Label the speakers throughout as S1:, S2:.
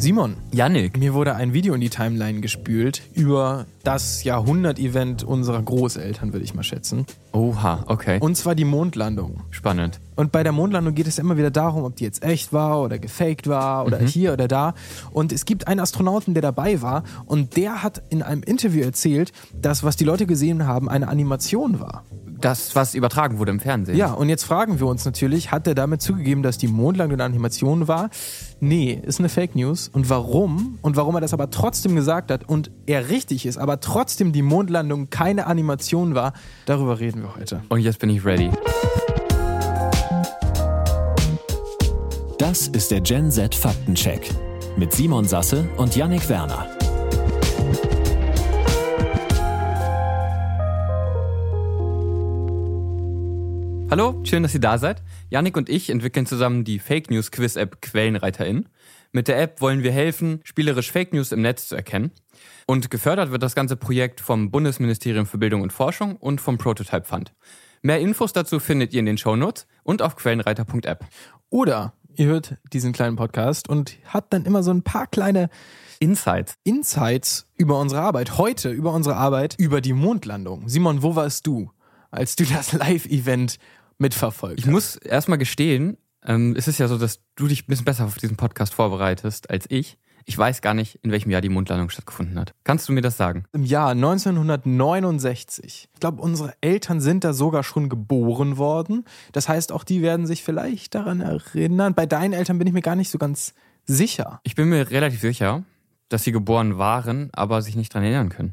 S1: Simon,
S2: Yannick.
S1: mir wurde ein Video in die Timeline gespült über das Jahrhundert-Event unserer Großeltern, würde ich mal schätzen.
S2: Oha, okay.
S1: Und zwar die Mondlandung.
S2: Spannend.
S1: Und bei der Mondlandung geht es ja immer wieder darum, ob die jetzt echt war oder gefaked war oder hier oder da. Und es gibt einen Astronauten, der dabei war und der hat in einem Interview erzählt, dass was die Leute gesehen haben, eine Animation war.
S2: Das, was übertragen wurde im Fernsehen.
S1: Ja, und jetzt fragen wir uns natürlich, hat er damit zugegeben, dass die Mondlandung eine Animation war? Nee, ist eine Fake News. Und warum? Und warum er das aber trotzdem gesagt hat und er richtig ist, aber trotzdem die Mondlandung keine Animation war, darüber reden wir heute.
S2: Und jetzt bin ich ready.
S3: Das ist der Gen Z Faktencheck mit Simon Sasse und Yannick Werner.
S2: Hallo, schön, dass ihr da seid. Yannick und ich entwickeln zusammen die Fake News Quiz App Quellenreiterin. Mit der App wollen wir helfen, spielerisch Fake News im Netz zu erkennen. Und gefördert wird das ganze Projekt vom Bundesministerium für Bildung und Forschung und vom Prototype Fund. Mehr Infos dazu findet ihr in den Shownotes und auf quellenreiter.app.
S1: Oder ihr hört diesen kleinen Podcast und habt dann immer so ein paar kleine
S2: Insights.
S1: Insights über unsere Arbeit. Heute über unsere Arbeit über die Mondlandung. Simon, wo warst du, als du das Live-Event mitverfolgt
S2: Ich muss erstmal gestehen, ähm, es ist ja so, dass du dich ein bisschen besser auf diesen Podcast vorbereitest als ich. Ich weiß gar nicht, in welchem Jahr die Mondlandung stattgefunden hat. Kannst du mir das sagen?
S1: Im Jahr 1969. Ich glaube, unsere Eltern sind da sogar schon geboren worden. Das heißt, auch die werden sich vielleicht daran erinnern. Bei deinen Eltern bin ich mir gar nicht so ganz sicher.
S2: Ich bin mir relativ sicher, dass sie geboren waren, aber sich nicht dran erinnern können.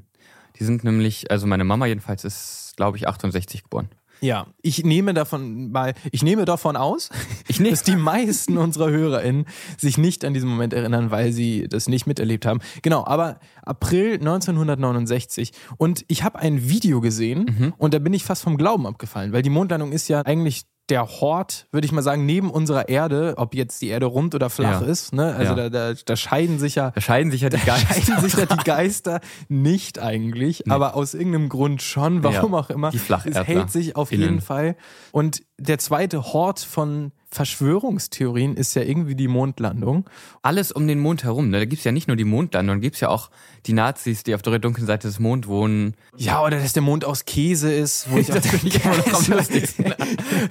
S2: Die sind nämlich, also meine Mama jedenfalls ist, glaube ich, 68 geboren.
S1: Ja, ich nehme davon mal, ich nehme davon aus,
S2: Ich nehm-
S1: dass die meisten unserer HörerInnen sich nicht an diesen Moment erinnern, weil sie das nicht miterlebt haben. Genau, aber April 1969 und ich habe ein Video gesehen und da bin ich fast vom Glauben abgefallen, weil die Mondlandung ist ja eigentlich der Hort, würde ich mal sagen, neben unserer Erde, ob jetzt die Erde rund oder flach
S2: Ja.
S1: ist, ne? Also
S2: Ja.
S1: da, da, da scheiden sich ja
S2: Da scheiden sich ja die Geister.
S1: scheiden sich ja die Geister nicht eigentlich, aber aus irgendeinem Grund schon, warum
S2: Ja,
S1: auch immer.
S2: die Flacherdler
S1: Es hält sich auf
S2: innen.
S1: jeden Fall. Und der zweite Hort von Verschwörungstheorien ist ja irgendwie die Mondlandung.
S2: Alles um den Mond herum. Ne? Da gibt's ja nicht nur die Mondlandung, da gibt's ja auch die Nazis, die auf der dunklen Seite des Mondes wohnen.
S1: Ja, oder dass der Mond aus Käse ist, wo ich auch
S2: Das finde ich immer noch am lustigsten,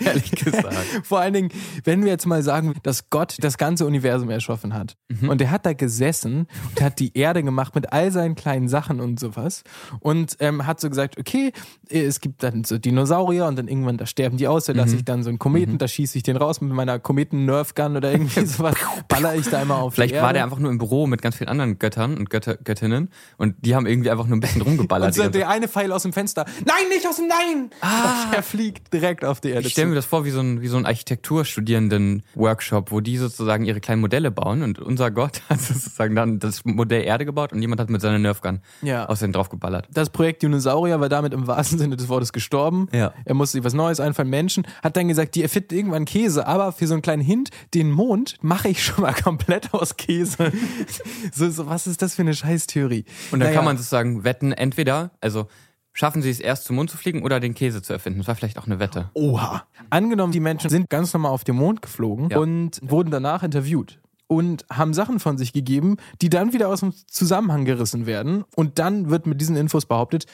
S2: ehrlich gesagt.
S1: Vor allen Dingen, wenn wir jetzt mal sagen, dass Gott das ganze Universum erschaffen hat.
S2: Mhm.
S1: Und der hat da gesessen und hat die Erde gemacht mit all seinen kleinen Sachen und sowas. Und ähm, hat so gesagt, okay, es gibt dann so Dinosaurier und dann irgendwann, da sterben die aus, da
S2: Mhm.
S1: lasse ich dann so einen Kometen, da schieße ich den raus mit meiner Kometen-Nerf-Gun oder irgendwie sowas, baller ich da immer auf
S2: Vielleicht war der einfach nur im Büro mit ganz vielen anderen Göttern und Götter, Göttinnen und die haben irgendwie einfach nur ein bisschen rumgeballert.
S1: und so der eine Pfeil aus dem Fenster. Nein, nicht aus dem Nein! Ah. Er fliegt direkt auf die Erde
S2: Ich stelle mir das vor wie so ein, wie so ein Architekturstudierenden-Workshop, wo die sozusagen ihre kleinen Modelle bauen und unser Gott hat sozusagen dann das Modell Erde gebaut und jemand hat mit seiner Nerfgun
S1: Ja.
S2: außerdem draufgeballert.
S1: Das Projekt Dinosaurier war damit im wahrsten Sinne des Wortes gestorben.
S2: Ja.
S1: Er musste sich was Neues einfallen. Menschen hat dann gesagt, die erfinden irgendwann Käse, aber für so einen kleinen Hint, den Mond mache ich schon mal komplett aus Käse. so, so, was ist das für eine Scheißtheorie?
S2: Und dann
S1: Naja,
S2: kann man sozusagen wetten, entweder, also schaffen sie es erst zum Mond zu fliegen oder den Käse zu erfinden. Das war vielleicht auch eine Wette.
S1: Oha. Angenommen, die Menschen sind ganz normal auf den Mond geflogen
S2: Ja.
S1: und wurden danach interviewt. Und haben Sachen von sich gegeben, die dann wieder aus dem Zusammenhang gerissen werden. Und dann wird mit diesen Infos behauptet,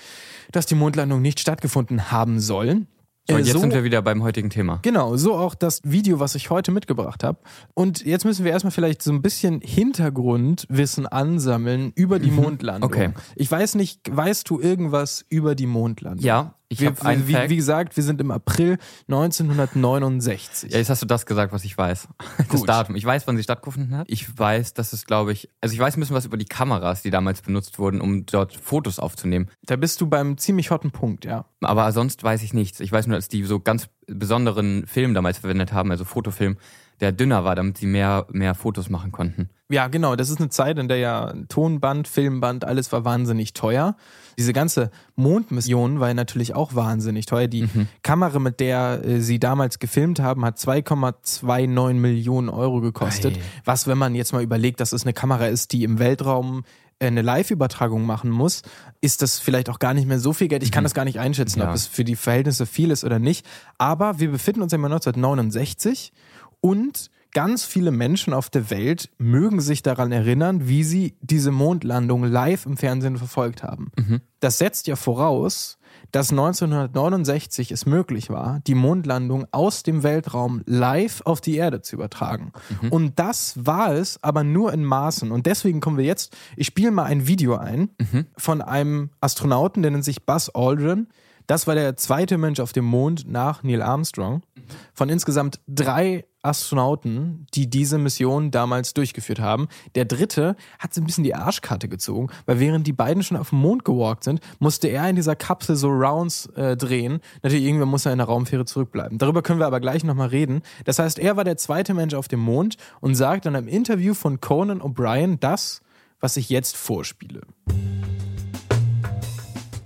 S1: dass die Mondlandung nicht stattgefunden haben soll.
S2: Und
S1: Äh,
S2: jetzt
S1: so-
S2: sind wir wieder beim heutigen Thema.
S1: Genau, so auch das Video, was ich heute mitgebracht habe. Und jetzt müssen wir erstmal vielleicht so ein bisschen Hintergrundwissen ansammeln über die Mondlandung.
S2: Okay.
S1: Ich weiß nicht, weißt du irgendwas über die Mondlandung?
S2: Ja, Ich
S1: wir,
S2: einen
S1: wie,
S2: Fact.
S1: wie gesagt, wir sind im April 1969.
S2: Ja, jetzt hast du das gesagt, was ich weiß. Das
S1: Gut.
S2: Datum. Ich weiß, wann sie stattgefunden hat. Ich weiß, dass es, glaube ich, also ich weiß ein bisschen was über die Kameras, die damals benutzt wurden, um dort Fotos aufzunehmen.
S1: Da bist du beim ziemlich hotten Punkt, ja.
S2: Aber sonst weiß ich nichts. Ich weiß nur, dass die so ganz besonderen Film damals verwendet haben, also Fotofilm, der dünner war, damit sie mehr, mehr Fotos machen konnten.
S1: Ja, genau. Das ist eine Zeit, in der ja Tonband, Filmband, alles war wahnsinnig teuer. Diese ganze Mondmission war ja natürlich auch wahnsinnig teuer. Die Kamera, mit der äh, sie damals gefilmt haben, hat 2,29 Millionen Euro gekostet.
S2: Ei.
S1: Was, wenn man jetzt mal überlegt, dass es eine Kamera ist, die im Weltraum äh, eine Live-Übertragung machen muss, ist das vielleicht auch gar nicht mehr so viel Geld. Ich kann das gar nicht einschätzen,
S2: Ja.
S1: ob es für die Verhältnisse viel ist oder nicht. Aber wir befinden uns im Jahr 1969 und ganz viele Menschen auf der Welt mögen sich daran erinnern, wie sie diese Mondlandung live im Fernsehen verfolgt haben. Das setzt ja voraus, dass 1969 es möglich war, die Mondlandung aus dem Weltraum live auf die Erde zu übertragen. Und das war es, aber nur in Maßen. Und deswegen kommen wir jetzt, ich spiele mal ein Video ein von einem Astronauten, der nennt sich Buzz Aldrin. Das war der zweite Mensch auf dem Mond nach Neil Armstrong. Von insgesamt drei Astronauten, die diese Mission damals durchgeführt haben. Der dritte hat so ein bisschen die Arschkarte gezogen, weil während die beiden schon auf dem Mond gewalkt sind, musste er in dieser Kapsel so Rounds äh, drehen. Natürlich, irgendwann muss er in der Raumfähre zurückbleiben. Darüber können wir aber gleich nochmal reden. Das heißt, er war der zweite Mensch auf dem Mond und sagt in einem Interview von Conan O'Brien das, was ich jetzt vorspiele.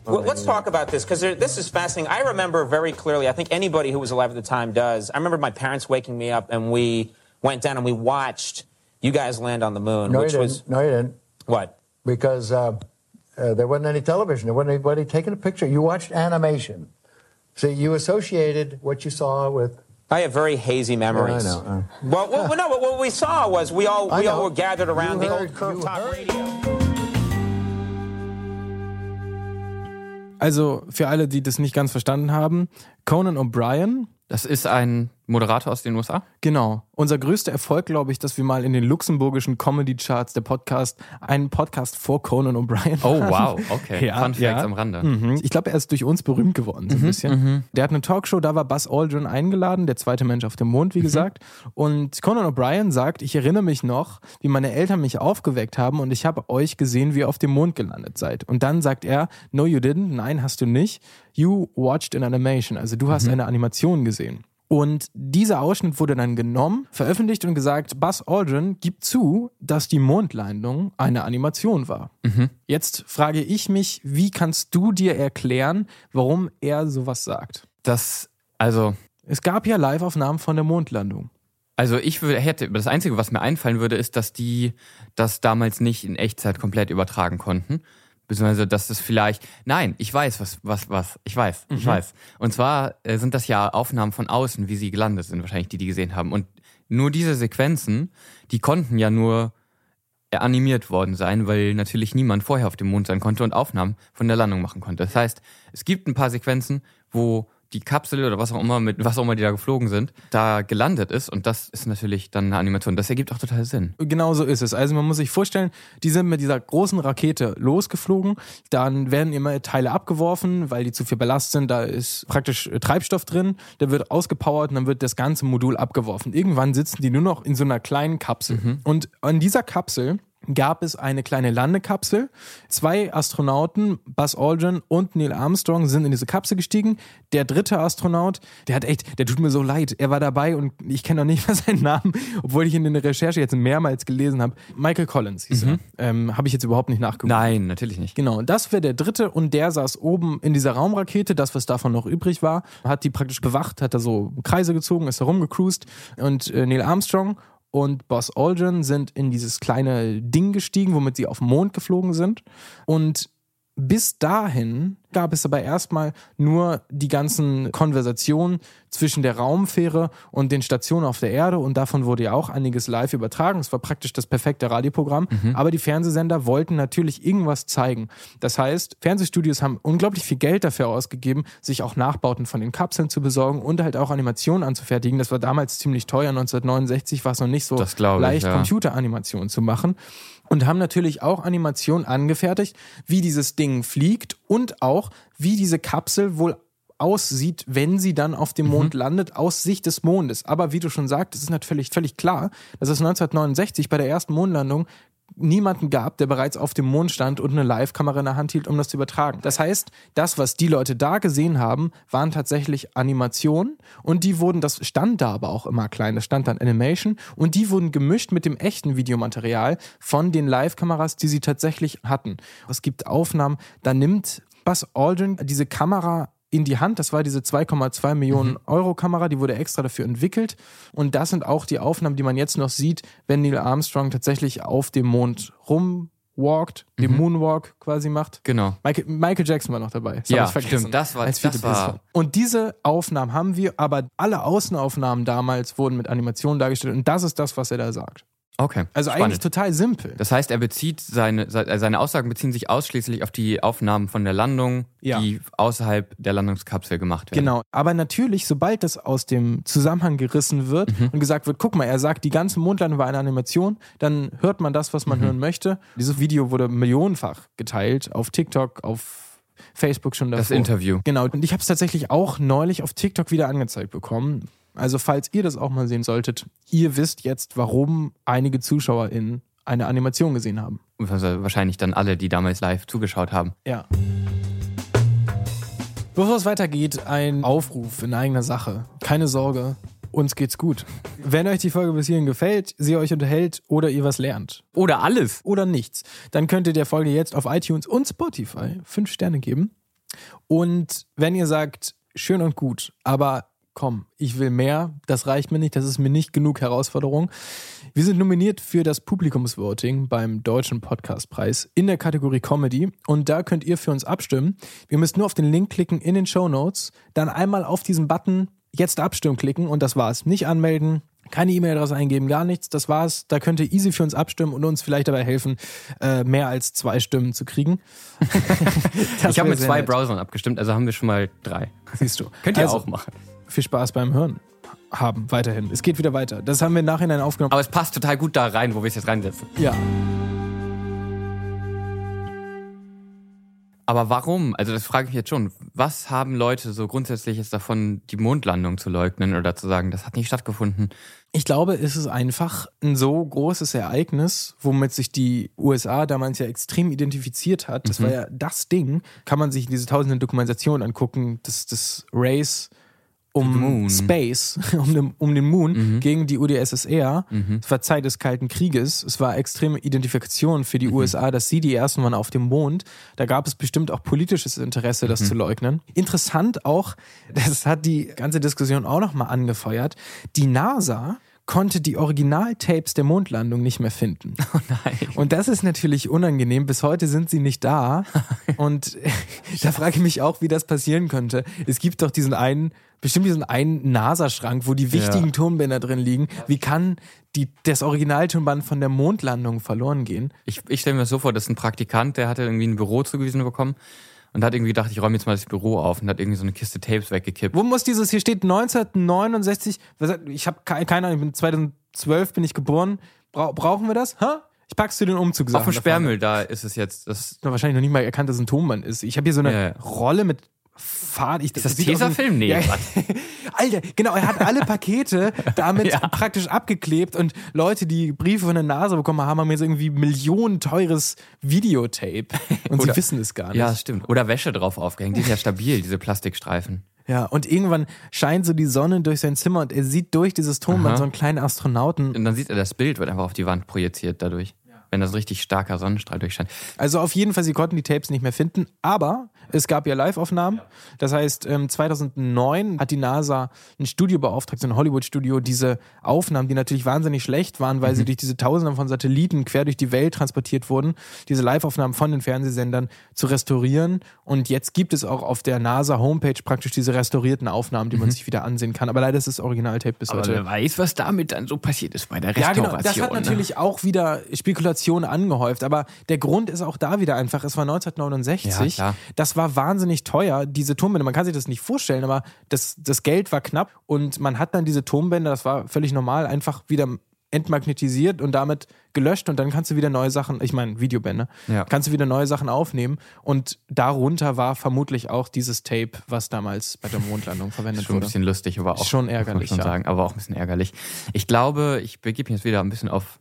S4: Well, let's talk about this because this is fascinating. I remember very clearly. I think anybody who was alive at the time does. I remember my parents waking me up and we went down and we watched you guys land on the moon,
S5: No, you
S4: which
S5: didn't.
S4: was
S5: No, you didn't.
S4: what?
S5: Because uh, uh, there wasn't any television. There wasn't anybody taking a picture. You watched animation. See, you associated what you saw with.
S4: I have very hazy memories.
S5: I know, uh.
S4: Well, well, well, no, what we saw was we all we all were gathered around
S5: You
S4: the
S5: heard-
S4: old curved top
S5: heard.
S4: radio.
S1: Also für alle, die das nicht ganz verstanden haben, Conan O'Brien,
S2: Das ist ein Moderator aus den USA.
S1: genau, unser größter Erfolg, glaube ich, dass wir mal in den luxemburgischen Comedy-Charts der Podcast einen Podcast vor Conan O'Brien
S2: Oh,
S1: hatten.
S2: wow, okay.
S1: Ja,
S2: Fun Facts
S1: ja.
S2: am Rande.
S1: Mhm. Ich glaube, er ist durch uns berühmt geworden, so ein bisschen. Der hat eine Talkshow, da war Buzz Aldrin eingeladen, der zweite Mensch auf dem Mond, wie gesagt. Und Conan O'Brien sagt, ich erinnere mich noch, wie meine Eltern mich aufgeweckt haben und ich habe euch gesehen, wie ihr auf dem Mond gelandet seid. Und dann sagt er, no you didn't, nein, hast du nicht. You watched an animation, also du hast eine Animation gesehen. Und dieser Ausschnitt wurde dann genommen, veröffentlicht und gesagt, Buzz Aldrin gibt zu, dass die Mondlandung eine Animation war. Jetzt frage ich mich, wie kannst du dir erklären, warum er sowas sagt?
S2: Das, also,
S1: Es gab ja Live-Aufnahmen von der Mondlandung.
S2: Also ich würde, hätte, das Einzige, was mir einfallen würde, ist, dass die das damals nicht in Echtzeit komplett übertragen konnten. Beziehungsweise, dass das vielleicht, nein, ich weiß, was, was, was, ich weiß, ich weiß. Und zwar äh, sind das ja Aufnahmen von außen, wie sie gelandet sind, wahrscheinlich, die die gesehen haben. Und nur diese Sequenzen, die konnten ja nur animiert worden sein, weil natürlich niemand vorher auf dem Mond sein konnte und Aufnahmen von der Landung machen konnte. Das heißt, es gibt ein paar Sequenzen, wo die Kapsel oder was auch immer mit was auch immer die da geflogen sind, da gelandet ist und das ist natürlich dann eine Animation. Das ergibt auch total Sinn.
S1: Genau so ist es. Also man muss sich vorstellen, die sind mit dieser großen Rakete losgeflogen. Dann werden immer Teile abgeworfen, weil die zu viel Ballast sind. Da ist praktisch äh, Treibstoff drin. Der wird ausgepowert und dann wird das ganze Modul abgeworfen. Irgendwann sitzen die nur noch in so einer kleinen Kapsel. Und an dieser Kapsel gab es eine kleine Landekapsel. Zwei Astronauten, Buzz Aldrin und Neil Armstrong, sind in diese Kapsel gestiegen. Der dritte Astronaut, der hat echt, der tut mir so leid. Er war dabei und ich kenne noch nicht mal seinen Namen, obwohl ich ihn in der Recherche jetzt mehrmals gelesen habe. Michael Collins hieß er. Ähm, habe ich jetzt überhaupt nicht nachgeguckt.
S2: Nein, natürlich nicht.
S1: Genau, das wäre der dritte und der saß oben in dieser Raumrakete, das, was davon noch übrig war, hat die praktisch bewacht, hat da so Kreise gezogen, ist da rumgecruised und äh, Neil Armstrong und Buzz Aldrin sind in dieses kleine Ding gestiegen, womit sie auf den Mond geflogen sind. Und bis dahin gab es aber erstmal nur die ganzen Konversationen zwischen der Raumfähre und den Stationen auf der Erde und davon wurde ja auch einiges live übertragen. Es war praktisch das perfekte Radioprogramm, aber die Fernsehsender wollten natürlich irgendwas zeigen. Das heißt, Fernsehstudios haben unglaublich viel Geld dafür ausgegeben, sich auch Nachbauten von den Kapseln zu besorgen und halt auch Animationen anzufertigen. Das war damals ziemlich teuer. 1969 war es noch nicht so
S2: glaub ich,
S1: leicht,
S2: ja.
S1: Computeranimationen zu machen und haben natürlich auch Animationen angefertigt, wie dieses Ding fliegt und auch wie diese Kapsel wohl aussieht, wenn sie dann auf dem Mond landet, aus Sicht des Mondes. Aber wie du schon sagst, es ist natürlich völlig klar, dass es 1969 bei der ersten Mondlandung niemanden gab, der bereits auf dem Mond stand und eine Live-Kamera in der Hand hielt, um das zu übertragen. Das heißt, das, was die Leute da gesehen haben, waren tatsächlich Animationen und die wurden, das stand da aber auch immer klein, das stand dann Animation und die wurden gemischt mit dem echten Videomaterial von den Live-Kameras, die sie tatsächlich hatten. Es gibt Aufnahmen, da nimmt Buzz Aldrin diese Kamera in die Hand. Das war diese 2,2 Millionen Euro Kamera, die wurde extra dafür entwickelt. Und das sind auch die Aufnahmen, die man jetzt noch sieht, wenn Neil Armstrong tatsächlich auf dem Mond rumwalkt, den Moonwalk quasi macht.
S2: Genau.
S1: Michael, Michael Jackson war noch dabei. Das
S2: Ja, stimmt, das war-
S1: Als
S2: das war-.
S1: Und diese Aufnahmen haben wir, aber alle Außenaufnahmen damals wurden mit Animationen dargestellt. Und das ist das, was er da sagt.
S2: Okay.
S1: Also
S2: Spannend.
S1: eigentlich total simpel.
S2: Das heißt, er bezieht seine, se- seine Aussagen beziehen sich ausschließlich auf die Aufnahmen von der Landung,
S1: Ja.
S2: die außerhalb der Landungskapsel gemacht werden.
S1: Genau. Aber natürlich, sobald das aus dem Zusammenhang gerissen wird und gesagt wird, guck mal, er sagt, die ganze Mondlandung war eine Animation, dann hört man das, was man hören möchte. Dieses Video wurde millionenfach geteilt auf TikTok, auf Facebook schon davor.
S2: Das Interview.
S1: Genau. Und ich habe es tatsächlich auch neulich auf TikTok wieder angezeigt bekommen. Also falls ihr das auch mal sehen solltet, ihr wisst jetzt, warum einige ZuschauerInnen eine Animation gesehen haben.
S2: Also wahrscheinlich dann alle, die damals live zugeschaut haben.
S1: Ja. Bevor es weitergeht, ein Aufruf in eigener Sache. Keine Sorge, uns geht's gut. Wenn euch die Folge bis hierhin gefällt, sie euch unterhält oder ihr was lernt
S2: Oder alles.
S1: oder nichts, dann könnt ihr der Folge jetzt auf iTunes und Spotify fünf Sterne geben. Und wenn ihr sagt, schön und gut, aber komm, ich will mehr, das reicht mir nicht, das ist mir nicht genug Herausforderung. Wir sind nominiert für das Publikumsvoting beim Deutschen Podcastpreis in der Kategorie Comedy und da könnt ihr für uns abstimmen. Ihr müsst nur auf den Link klicken in den Show Notes, dann einmal auf diesen Button jetzt abstimmen klicken und das war's. Nicht anmelden, keine E-Mail-Adresse eingeben, gar nichts. Das war's. Da könnt ihr easy für uns abstimmen und uns vielleicht dabei helfen, äh, mehr als zwei Stimmen zu kriegen.
S2: Ich habe mit zwei
S1: nett.
S2: Browsern abgestimmt, also haben wir schon mal drei.
S1: Siehst du.
S2: Könnt ihr
S1: Also,
S2: auch machen.
S1: Viel Spaß beim Hören haben weiterhin. Es geht wieder weiter. Das haben wir im Nachhinein aufgenommen.
S2: Aber es passt total gut da rein, wo wir es jetzt reinsetzen.
S1: ja.
S2: Aber warum? Also das frage ich jetzt schon. Was haben Leute so grundsätzlich jetzt davon, die Mondlandung zu leugnen oder zu sagen, das hat nicht stattgefunden?
S1: Ich glaube, es ist einfach ein so großes Ereignis, womit sich die USA damals ja extrem identifiziert hat. Das war ja das Ding. Kann man sich diese tausenden Dokumentationen angucken, das, das Race um. Space, um den, um den Moon gegen die UdSSR. Es war Zeit des Kalten Krieges. Es war extreme Identifikation für die USA, dass sie die ersten waren auf dem Mond. Da gab es bestimmt auch politisches Interesse, das zu leugnen. Interessant auch, das hat die ganze Diskussion auch nochmal angefeuert, die NASA konnte die Originaltapes der Mondlandung nicht mehr finden.
S2: Oh nein.
S1: Und das ist natürlich unangenehm. Bis heute sind sie nicht da. Und da frage ich mich auch, wie das passieren könnte. Es gibt doch diesen einen, bestimmt diesen einen NASA-Schrank, wo die wichtigen
S2: Ja.
S1: Tonbänder drin liegen. Wie kann die, das Originaltonband von der Mondlandung verloren gehen?
S2: Ich, ich stelle mir das so vor, dass ein Praktikant, der hatte irgendwie ein Büro zugewiesen bekommen und hat irgendwie gedacht, ich räume jetzt mal das Büro auf und hat irgendwie so eine Kiste Tapes weggekippt.
S1: Wo muss dieses, hier steht 1969, was hat- ich habe keine Ahnung, ich bin 2012 bin ich geboren. Bra brauchen wir das? Hä? Ich pack's zu den Umzug.
S2: Auf dem Sperrmüll, da ist es jetzt. Das,
S1: wahrscheinlich noch nicht mal erkannt, dass es ein Tonband ist. Ich habe hier so eine
S2: Ja, ja.
S1: Rolle mit Fahrt. Ich,
S2: ist das Tesafilm? Nee,
S1: Ja. Alter, genau, er hat alle Pakete damit
S2: Ja.
S1: praktisch abgeklebt und Leute, die Briefe von der NASA bekommen haben, haben jetzt irgendwie Millionen teures Videotape und
S2: Oder-
S1: sie wissen es gar nicht.
S2: Ja, stimmt. Oder Wäsche drauf aufgehängt. Die sind ja stabil, diese Plastikstreifen.
S1: Ja, und irgendwann scheint so die Sonne durch sein Zimmer und er sieht durch dieses Tonband
S2: Aha.
S1: so einen kleinen Astronauten.
S2: Und dann sieht er, das Bild wird einfach auf die Wand projiziert dadurch. Wenn das richtig starker Sonnenstrahl durchscheint.
S1: Also auf jeden Fall, sie konnten die Tapes nicht mehr finden, aber es gab ja Live-Aufnahmen. Das heißt, ähm, 2009 hat die NASA ein Studio beauftragt, so ein Hollywood-Studio, diese Aufnahmen, die natürlich wahnsinnig schlecht waren, weil sie durch diese Tausende von Satelliten quer durch die Welt transportiert wurden, diese Live-Aufnahmen von den Fernsehsendern zu restaurieren. Und jetzt gibt es auch auf der NASA-Homepage praktisch diese restaurierten Aufnahmen, die man sich wieder ansehen kann. Aber leider ist das Originaltape bis heute.
S2: weiß, was damit dann so passiert ist bei der
S1: Ja,
S2: Restauration.
S1: genau. Das hat natürlich auch wieder Spekulationen angehäuft. Aber der Grund ist auch da wieder einfach, es war 1969.
S2: Ja,
S1: das war wahnsinnig teuer, diese Tonbänder. Man kann sich das nicht vorstellen, aber das, das Geld war knapp und man hat dann diese Tonbänder, das war völlig normal, einfach wieder entmagnetisiert und damit gelöscht und dann kannst du wieder neue Sachen, ich meine Videobänder,
S2: Ja.
S1: kannst du wieder neue Sachen aufnehmen und darunter war vermutlich auch dieses Tape, was damals bei der Mondlandung verwendet
S2: Schon ein
S1: wurde.
S2: bisschen lustig, aber auch
S1: Schon ärgerlich,
S2: schon
S1: ja.
S2: sagen, aber auch ein bisschen ärgerlich. Ich glaube, ich begebe mich jetzt wieder ein bisschen auf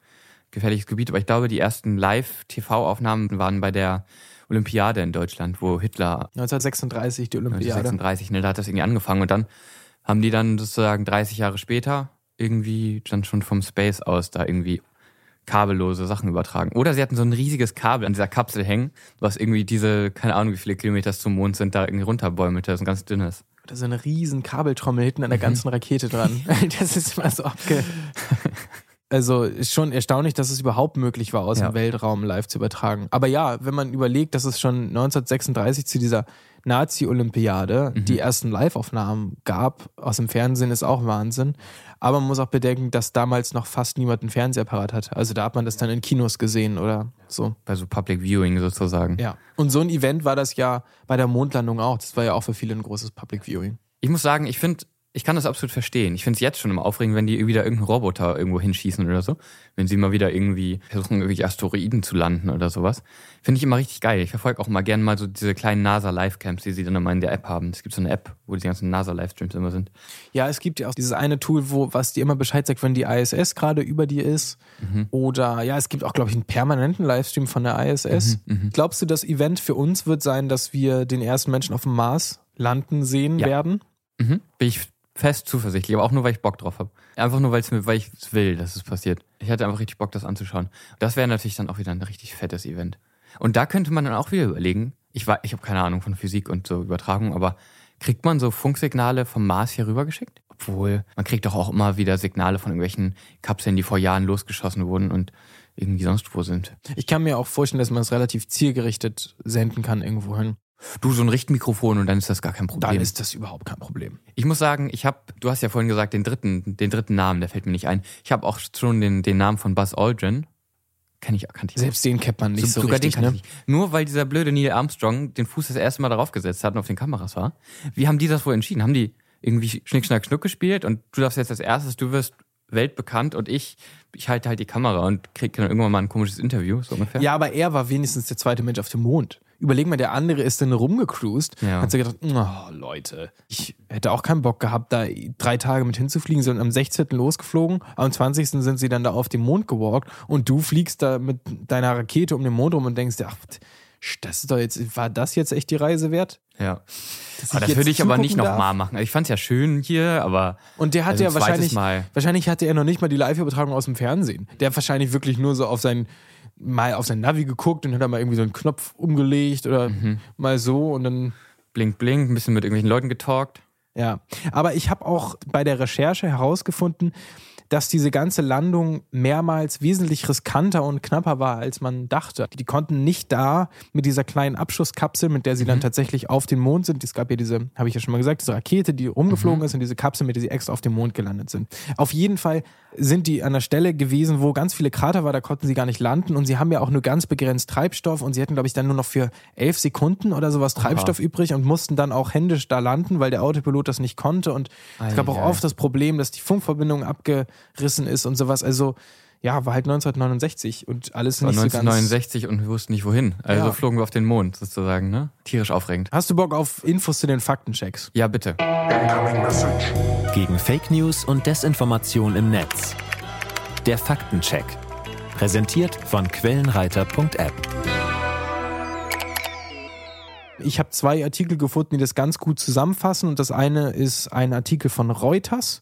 S2: gefährliches Gebiet, aber ich glaube, die ersten Live-TV-Aufnahmen waren bei der Olympiade in Deutschland, wo Hitler
S1: 1936 die Olympiade.
S2: 36, ne, da hat das irgendwie angefangen und dann haben die dann sozusagen 30 Jahre später irgendwie dann schon vom Space aus da irgendwie kabellose Sachen übertragen. Oder sie hatten so ein riesiges Kabel an dieser Kapsel hängen, was irgendwie diese, keine Ahnung, wie viele Kilometer zum Mond sind, da irgendwie runterbäumelte, so ein ganz dünnes.
S1: Da ist so eine riesen Kabeltrommel hinten an der ganzen Rakete dran. das ist immer so abge... Also ist schon erstaunlich, dass es überhaupt möglich war, aus
S2: Ja.
S1: dem Weltraum live zu übertragen. Aber ja, wenn man überlegt, dass es schon 1936 zu dieser Nazi-Olympiade die ersten Live-Aufnahmen gab aus dem Fernsehen, ist auch Wahnsinn. Aber man muss auch bedenken, dass damals noch fast niemand einen Fernsehapparat hatte. Also da hat man das dann in Kinos gesehen oder so.
S2: Bei so Public Viewing sozusagen.
S1: Ja. Und so ein Event war das ja bei der Mondlandung auch. Das war ja auch für viele ein großes Public Viewing.
S2: Ich muss sagen, ich finde, ich kann das absolut verstehen. Ich finde es jetzt schon immer aufregend, wenn die wieder irgendeinen Roboter irgendwo hinschießen oder so. Wenn sie mal wieder irgendwie versuchen, irgendwie Asteroiden zu landen oder sowas. Finde ich immer richtig geil. Ich verfolge auch mal gerne mal so diese kleinen NASA-Livecamps, die sie dann immer in der App haben. Es gibt so eine App, wo die ganzen NASA-Livestreams immer sind.
S1: Ja, es gibt ja auch dieses eine Tool, wo, was dir immer Bescheid sagt, wenn die ISS gerade über dir ist. Oder ja, es gibt auch, glaube ich, einen permanenten Livestream von der ISS. Glaubst du, das Event für uns wird sein, dass wir den ersten Menschen auf dem Mars landen sehen
S2: Ja.
S1: werden?
S2: Mhm. Bin ich fest zuversichtlich, aber auch nur, weil ich Bock drauf habe. Einfach nur, weil ich es will, dass es passiert. Ich hatte einfach richtig Bock, das anzuschauen. Das wäre natürlich dann auch wieder ein richtig fettes Event. Und da könnte man dann auch wieder überlegen, ich war, ich habe keine Ahnung von Physik und so Übertragung, aber kriegt man so Funksignale vom Mars hier rübergeschickt? Obwohl, man kriegt doch auch immer wieder Signale von irgendwelchen Kapseln, die vor Jahren losgeschossen wurden und irgendwie sonst wo sind.
S1: Ich kann mir auch vorstellen, dass man es relativ zielgerichtet senden kann irgendwo hin.
S2: Du, so ein Richtmikrofon und dann ist das gar kein Problem.
S1: Dann ist das überhaupt kein Problem.
S2: Ich muss sagen, ich habe, du hast ja vorhin gesagt, den dritten, den dritten Namen, der fällt mir nicht ein. Ich habe auch schon den, den Namen von Buzz Aldrin. Kenn ich, kannte ich auch.
S1: Selbst den kennt man nicht so,
S2: Sogar
S1: richtig,
S2: den kann
S1: ne?
S2: ich nicht. Nur weil dieser blöde Neil Armstrong den Fuß das erste Mal darauf gesetzt hat und auf den Kameras war. Wie haben die das wohl entschieden? Haben die irgendwie Schnick, Schnack, Schnuck gespielt und du darfst jetzt als erstes, du wirst weltbekannt und ich, ich halte halt die Kamera und krieg dann irgendwann mal ein komisches Interview, so ungefähr.
S1: Ja, aber er war wenigstens der zweite Mensch auf dem Mond. Überleg mal, der andere ist dann rumgecruised.
S2: Ja.
S1: Hat sich gedacht, oh Leute, ich hätte auch keinen Bock gehabt, da drei Tage mit hinzufliegen, sondern am 16. losgeflogen, am 20. sind sie dann da auf dem Mond gewalkt und du fliegst da mit deiner Rakete um den Mond rum und denkst dir, ach, das ist doch jetzt, war das jetzt echt die Reise wert?
S2: ja. Aber das würde ich aber nicht nochmal machen. Ich fand's ja schön hier, aber.
S1: Und der hatte
S2: Also
S1: ja wahrscheinlich,
S2: Mal.
S1: wahrscheinlich hatte er noch nicht mal die Live-Übertragung aus dem Fernsehen. Der hat wahrscheinlich wirklich nur so auf sein, mal auf sein Navi geguckt und hat da mal irgendwie so einen Knopf umgelegt oder
S2: Mhm.
S1: mal so und dann,
S2: blink, blink, ein bisschen mit irgendwelchen Leuten getalkt.
S1: ja. Aber ich habe auch bei der Recherche herausgefunden, dass diese ganze Landung mehrmals wesentlich riskanter und knapper war, als man dachte. Die konnten nicht da mit dieser kleinen Abschusskapsel, mit der sie
S2: Mhm.
S1: dann tatsächlich auf den Mond sind. Es gab ja diese, habe ich ja schon mal gesagt, diese Rakete, die rumgeflogen
S2: Mhm.
S1: ist und diese Kapsel, mit der sie extra auf dem Mond gelandet sind. Auf jeden Fall sind die an der Stelle gewesen, wo ganz viele Krater war, da konnten sie gar nicht landen und sie haben ja auch nur ganz begrenzt Treibstoff und sie hatten, glaube ich, dann nur noch für elf Sekunden oder sowas Treibstoff übrig und mussten dann auch händisch da landen, weil der Autopilot das nicht konnte und es gab auch oft das Problem, dass die Funkverbindung abgerissen ist und sowas. Also ja, war halt 1969 und alles
S2: War
S1: nicht so ganz.
S2: 1969 und wir wussten nicht wohin. Also
S1: Ja.
S2: flogen wir auf den Mond sozusagen, ne? Tierisch aufregend.
S1: Hast du Bock auf Infos zu den Faktenchecks?
S2: Ja, bitte.
S3: Gegen Fake News und Desinformation im Netz. Der Faktencheck. Präsentiert von Quellenreiter.app.
S1: Ich habe zwei Artikel gefunden, die das ganz gut zusammenfassen. Und das eine ist ein Artikel von Reuters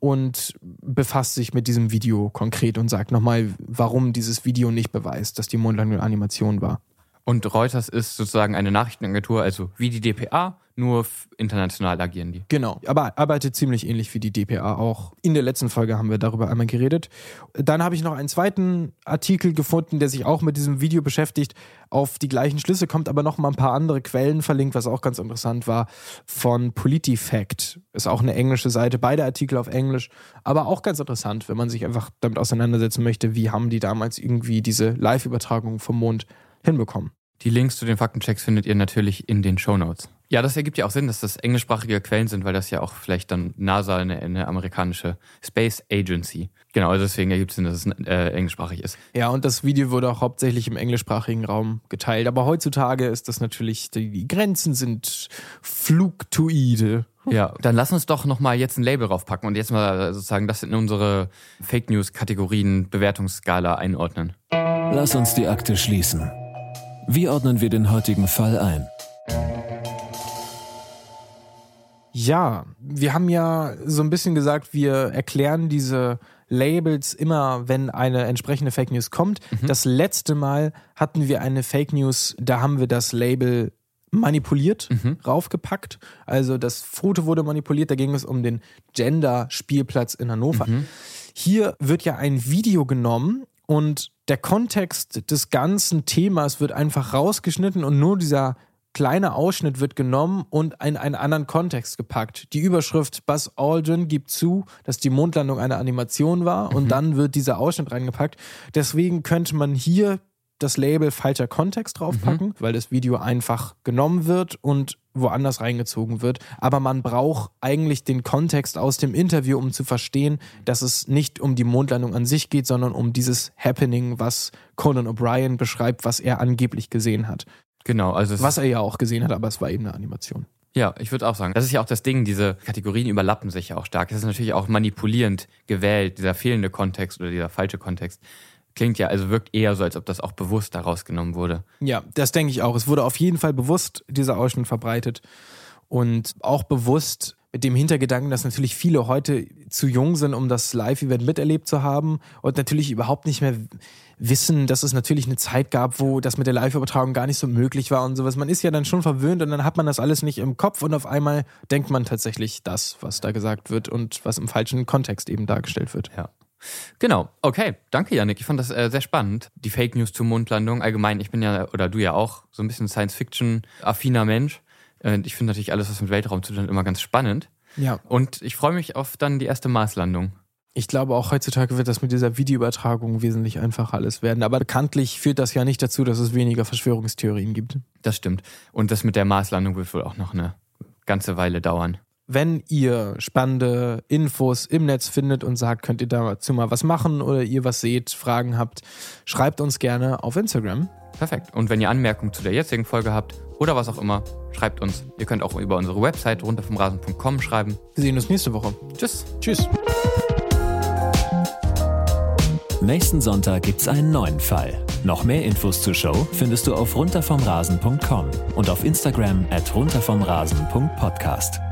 S1: und befasst sich mit diesem Video konkret und sagt nochmal, warum dieses Video nicht beweist, dass die Mondlandung Animation war.
S2: Und Reuters ist sozusagen eine Nachrichtenagentur, also wie die DPA, nur international agieren die.
S1: Genau, aber arbeitet ziemlich ähnlich wie die DPA auch. In der letzten Folge haben wir darüber einmal geredet. Dann habe ich noch einen zweiten Artikel gefunden, der sich auch mit diesem Video beschäftigt, auf die gleichen Schlüsse kommt, aber noch mal ein paar andere Quellen verlinkt, was auch ganz interessant war, von PolitiFact. Ist auch eine englische Seite, beide Artikel auf Englisch, aber auch ganz interessant, wenn man sich einfach damit auseinandersetzen möchte, wie haben die damals irgendwie diese Live-Übertragung vom Mond hinbekommen.
S2: Die Links zu den Faktenchecks findet ihr natürlich in den Shownotes. Ja, das ergibt ja auch Sinn, dass das englischsprachige Quellen sind, weil das ja auch vielleicht dann NASA, eine, eine amerikanische Space Agency. Genau, also deswegen ergibt es Sinn, dass es äh, englischsprachig ist.
S1: Ja, und das Video wurde auch hauptsächlich im englischsprachigen Raum geteilt. Aber heutzutage ist das natürlich, die, die Grenzen sind fluktuide.
S2: Ja, dann lass uns doch nochmal jetzt ein Label draufpacken und jetzt mal sozusagen das in unsere Fake News Kategorien Bewertungsskala einordnen.
S3: Lass uns die Akte schließen. Wie ordnen wir den heutigen Fall ein?
S1: Ja, wir haben ja so ein bisschen gesagt, wir erklären diese Labels immer, wenn eine entsprechende Fake News kommt. Mhm. Das letzte Mal hatten wir eine Fake News, da haben wir das Label manipuliert mhm. raufgepackt. Also das Foto wurde manipuliert, da ging es um den Gender-Spielplatz in Hannover. Mhm. Hier wird ja ein Video genommen und der Kontext des ganzen Themas wird einfach rausgeschnitten und nur dieser kleine Ausschnitt wird genommen und in einen anderen Kontext gepackt. Die Überschrift Buzz Aldrin gibt zu, dass die Mondlandung eine Animation war und mhm. dann wird dieser Ausschnitt reingepackt. Deswegen könnte man hier das Label falscher Kontext draufpacken, mhm. weil das Video einfach genommen wird und woanders reingezogen wird. Aber man braucht eigentlich den Kontext aus dem Interview, um zu verstehen, dass es nicht um die Mondlandung an sich geht, sondern um dieses Happening, was Conan O'Brien beschreibt, was er angeblich gesehen hat.
S2: Genau, also
S1: was er ja auch gesehen hat, aber es war eben eine Animation.
S2: Ja, ich würde auch sagen, das ist ja auch das Ding, diese Kategorien überlappen sich ja auch stark. Es ist natürlich auch manipulierend gewählt, dieser fehlende Kontext oder dieser falsche Kontext. Klingt ja, also wirkt eher so, als ob das auch bewusst daraus genommen wurde.
S1: Ja, das denke ich auch. Es wurde auf jeden Fall bewusst dieser Ausschnitt verbreitet und auch bewusst mit dem Hintergedanken, dass natürlich viele heute zu jung sind, um das Live-Event miterlebt zu haben und natürlich überhaupt nicht mehr wissen, dass es natürlich eine Zeit gab, wo das mit der Live-Übertragung gar nicht so möglich war und sowas. Man ist ja dann schon verwöhnt und dann hat man das alles nicht im Kopf und auf einmal denkt man tatsächlich das, was da gesagt wird und was im falschen Kontext eben dargestellt wird.
S2: Ja. Genau, okay. Danke, Janik. Ich fand das äh, sehr spannend. Die Fake News zur Mondlandung. Allgemein, ich bin ja, oder du ja auch, so ein bisschen Science-Fiction-affiner Mensch. Und ich finde natürlich alles, was mit Weltraum zu tun hat, immer ganz spannend.
S1: Ja.
S2: Und ich freue mich auf dann die erste Marslandung.
S1: Ich glaube, auch heutzutage wird das mit dieser Videoübertragung wesentlich einfacher alles werden. Aber bekanntlich führt das ja nicht dazu, dass es weniger Verschwörungstheorien gibt.
S2: Das stimmt. Und das mit der Marslandung wird wohl auch noch eine ganze Weile dauern.
S1: Wenn ihr spannende Infos im Netz findet und sagt, könnt ihr dazu mal was machen oder ihr was seht, Fragen habt, schreibt uns gerne auf Instagram.
S2: Perfekt. Und wenn ihr Anmerkungen zu der jetzigen Folge habt oder was auch immer, schreibt uns. Ihr könnt auch über unsere Website runtervomrasen.com schreiben.
S1: Wir sehen uns nächste Woche.
S2: Tschüss.
S1: Tschüss.
S3: Nächsten Sonntag gibt's einen neuen Fall. Noch mehr Infos zur Show findest du auf runtervomrasen.com und auf Instagram at runtervomrasen.podcast.